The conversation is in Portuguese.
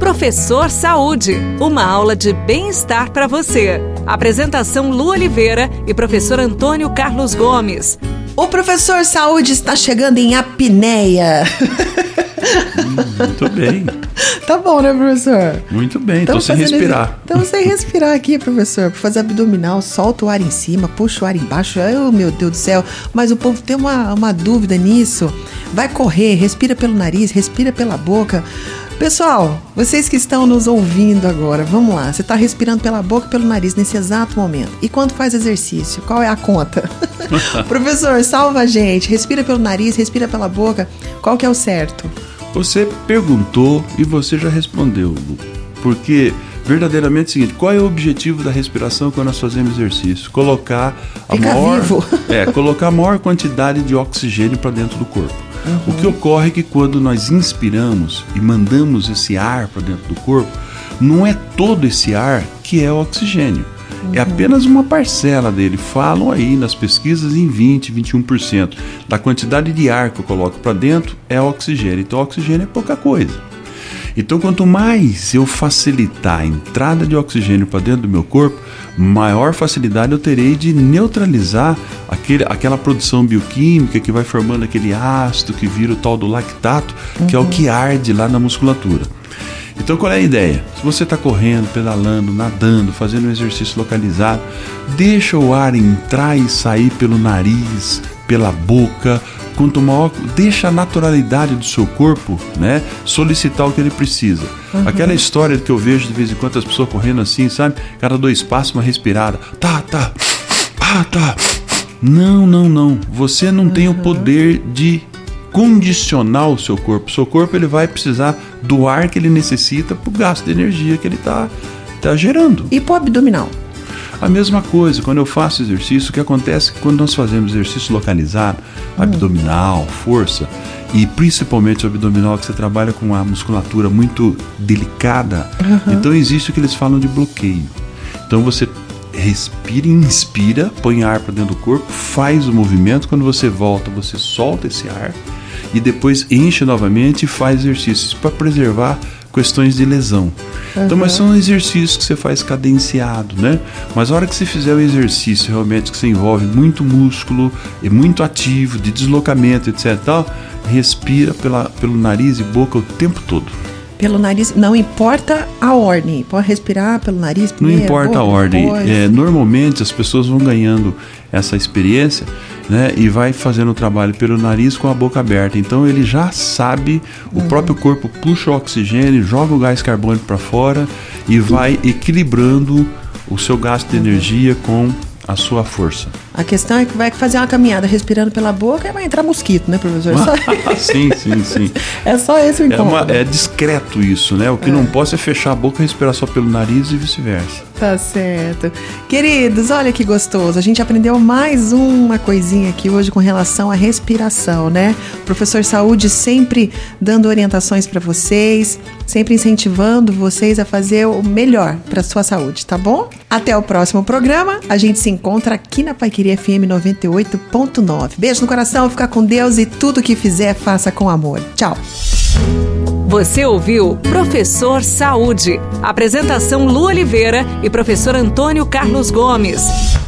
Professor Saúde, uma aula de bem-estar para você. Apresentação Lu Oliveira e professor Antônio Carlos Gomes. O professor Saúde está chegando em apneia. Muito bem. Tá bom, né, professor? Muito bem, tô sem respirar. Estamos sem respirar aqui, professor. Para fazer abdominal, solta o ar em cima, puxa o ar embaixo. Ai, oh, meu Deus do céu. Mas o povo tem uma, uma dúvida nisso. Vai correr, respira pelo nariz, respira pela boca. Pessoal, vocês que estão nos ouvindo agora, vamos lá. Você está respirando pela boca e pelo nariz nesse exato momento. E quando faz exercício, qual é a conta? Professor, salva a gente. Respira pelo nariz, respira pela boca. Qual que é o certo? Você perguntou e você já respondeu, Lu. Porque verdadeiramente é o seguinte, qual é o objetivo da respiração quando nós fazemos exercício? Colocar a Fica maior, vivo. é, colocar a maior quantidade de oxigênio para dentro do corpo. Uhum. O que ocorre é que quando nós inspiramos e mandamos esse ar para dentro do corpo, não é todo esse ar que é o oxigênio. É Uhum. apenas uma parcela dele. Falam aí nas pesquisas em 20, 21% da quantidade de ar que eu coloco para dentro é oxigênio. Então, oxigênio é pouca coisa. Então, quanto mais eu facilitar a entrada de oxigênio para dentro do meu corpo, maior facilidade eu terei de neutralizar aquele, aquela produção bioquímica que vai formando aquele ácido que vira o tal do lactato, que é o que arde lá na musculatura. Então, qual é a ideia? Se você está correndo, pedalando, nadando, fazendo um exercício localizado, deixa o ar entrar e sair pelo nariz, pela boca. Quanto maior, deixa a naturalidade do seu corpo, né, solicitar o que ele precisa. Aquela história que eu vejo de vez em quando as pessoas correndo assim, sabe? Cada dois passos uma respirada. Tá, tá. Ah, tá. Não, não, não. Você não tem o poder de condicionar o seu corpo. O seu corpo ele vai precisar do ar que ele necessita para o gasto de energia que ele está tá gerando. E pro abdominal? A mesma coisa, quando eu faço exercício, o que acontece é que quando nós fazemos exercício localizado, abdominal, força, e principalmente o abdominal, que você trabalha com uma musculatura muito delicada, então existe o que eles falam de bloqueio. Então você respira e inspira, põe ar para dentro do corpo, faz o movimento, quando você volta, você solta esse ar e depois enche novamente e faz exercícios para preservar questões de lesão. Então, mas são exercícios que você faz cadenciado, né? Mas a hora que você fizer o exercício realmente que você envolve muito músculo e muito ativo, de deslocamento, etc. Tal, respira pela, pelo nariz e boca o tempo todo. Pelo nariz, não importa a ordem. Pode respirar pelo nariz Não primeiro. importa a boca, ordem. depois. É, normalmente as pessoas vão ganhando essa experiência né, e vai fazendo o trabalho pelo nariz com a boca aberta. Então ele já sabe, o próprio corpo puxa o oxigênio, joga o gás carbônico para fora e vai equilibrando o seu gasto de energia com a sua força. A questão é que vai fazer uma caminhada respirando pela boca e vai entrar mosquito, né, professor? Só- sim, sim, sim. é só esse o É, incômodo. uma- é discreto isso, né? O que não posso é fechar a boca e respirar só pelo nariz e vice-versa. Tá certo. Queridos, olha que gostoso. A gente aprendeu mais uma coisinha aqui hoje com relação à respiração, né? O professor Saúde sempre dando orientações para vocês, sempre incentivando vocês a fazer o melhor para sua saúde, tá bom? Até o próximo programa. A gente se encontra aqui na Paiqueria FM 98.9. Beijo no coração, fica com Deus e tudo que fizer, faça com amor. Tchau. Você ouviu Professor Saúde. Apresentação Lu Oliveira e professor Antônio Carlos Gomes.